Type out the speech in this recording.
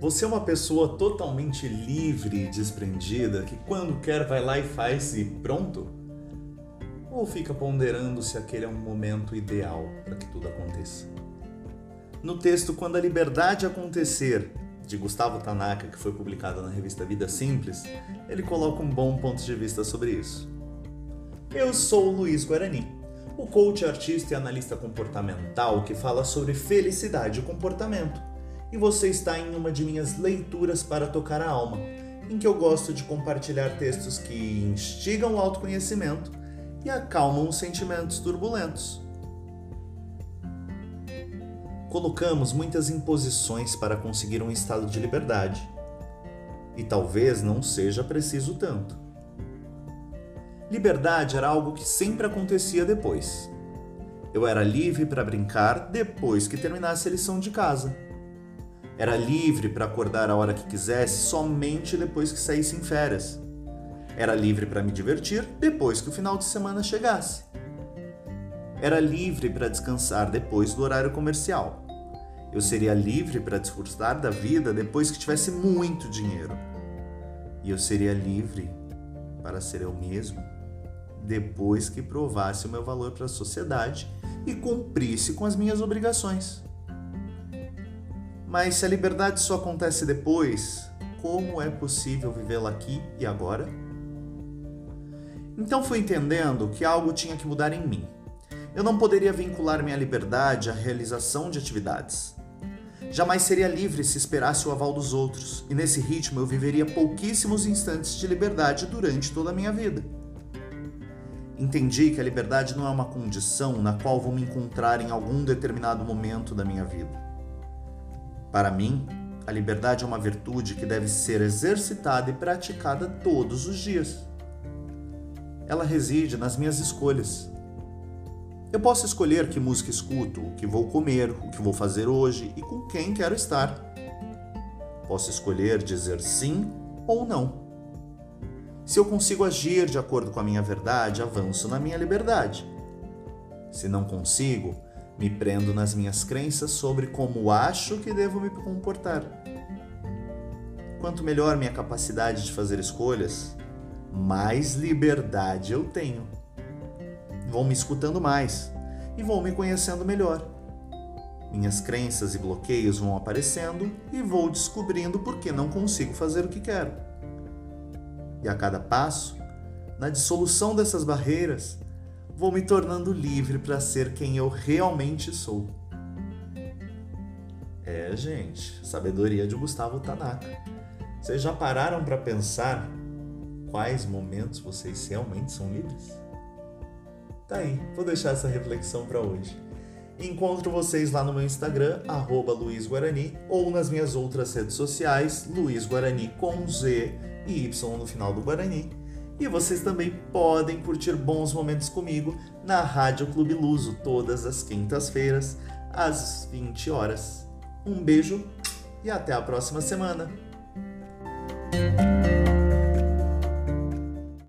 Você é uma pessoa totalmente livre e desprendida que quando quer vai lá e faz e pronto? Ou fica ponderando se aquele é um momento ideal para que tudo aconteça? No texto Quando a Liberdade Acontecer, de Gustavo Tanaka, que foi publicado na revista Vida Simples, ele coloca um bom ponto de vista sobre isso. Eu sou o Luiz Guarani, o coach, artista e analista comportamental que fala sobre felicidade e comportamento e você está em uma de minhas leituras para tocar a alma, em que eu gosto de compartilhar textos que instigam o autoconhecimento e acalmam os sentimentos turbulentos. Colocamos muitas imposições para conseguir um estado de liberdade, e talvez não seja preciso tanto. Liberdade era algo que sempre acontecia depois. Eu era livre para brincar depois que terminasse a lição de casa era livre para acordar a hora que quisesse somente depois que saísse em férias. Era livre para me divertir depois que o final de semana chegasse. Era livre para descansar depois do horário comercial. Eu seria livre para desfrutar da vida depois que tivesse muito dinheiro. E eu seria livre para ser eu mesmo depois que provasse o meu valor para a sociedade e cumprisse com as minhas obrigações. Mas se a liberdade só acontece depois, como é possível vivê-la aqui e agora? Então fui entendendo que algo tinha que mudar em mim. Eu não poderia vincular minha liberdade à realização de atividades. Jamais seria livre se esperasse o aval dos outros, e nesse ritmo eu viveria pouquíssimos instantes de liberdade durante toda a minha vida. Entendi que a liberdade não é uma condição na qual vou me encontrar em algum determinado momento da minha vida. Para mim, a liberdade é uma virtude que deve ser exercitada e praticada todos os dias. Ela reside nas minhas escolhas. Eu posso escolher que música escuto, o que vou comer, o que vou fazer hoje e com quem quero estar. Posso escolher dizer sim ou não. Se eu consigo agir de acordo com a minha verdade, avanço na minha liberdade. Se não consigo, me prendo nas minhas crenças sobre como acho que devo me comportar. Quanto melhor minha capacidade de fazer escolhas, mais liberdade eu tenho. Vou me escutando mais e vou me conhecendo melhor. Minhas crenças e bloqueios vão aparecendo e vou descobrindo por que não consigo fazer o que quero. E a cada passo, na dissolução dessas barreiras, vou me tornando livre para ser quem eu realmente sou. É, gente, sabedoria de Gustavo Tanaka. Vocês já pararam para pensar quais momentos vocês realmente são livres? Tá aí, vou deixar essa reflexão para hoje. Encontro vocês lá no meu Instagram, arroba Luiz Guarani, ou nas minhas outras redes sociais, Luiz Guarani com Z e Y no final do Guarani e vocês também podem curtir bons momentos comigo na Rádio Clube Luso, todas as quintas-feiras, às 20 horas. Um beijo e até a próxima semana!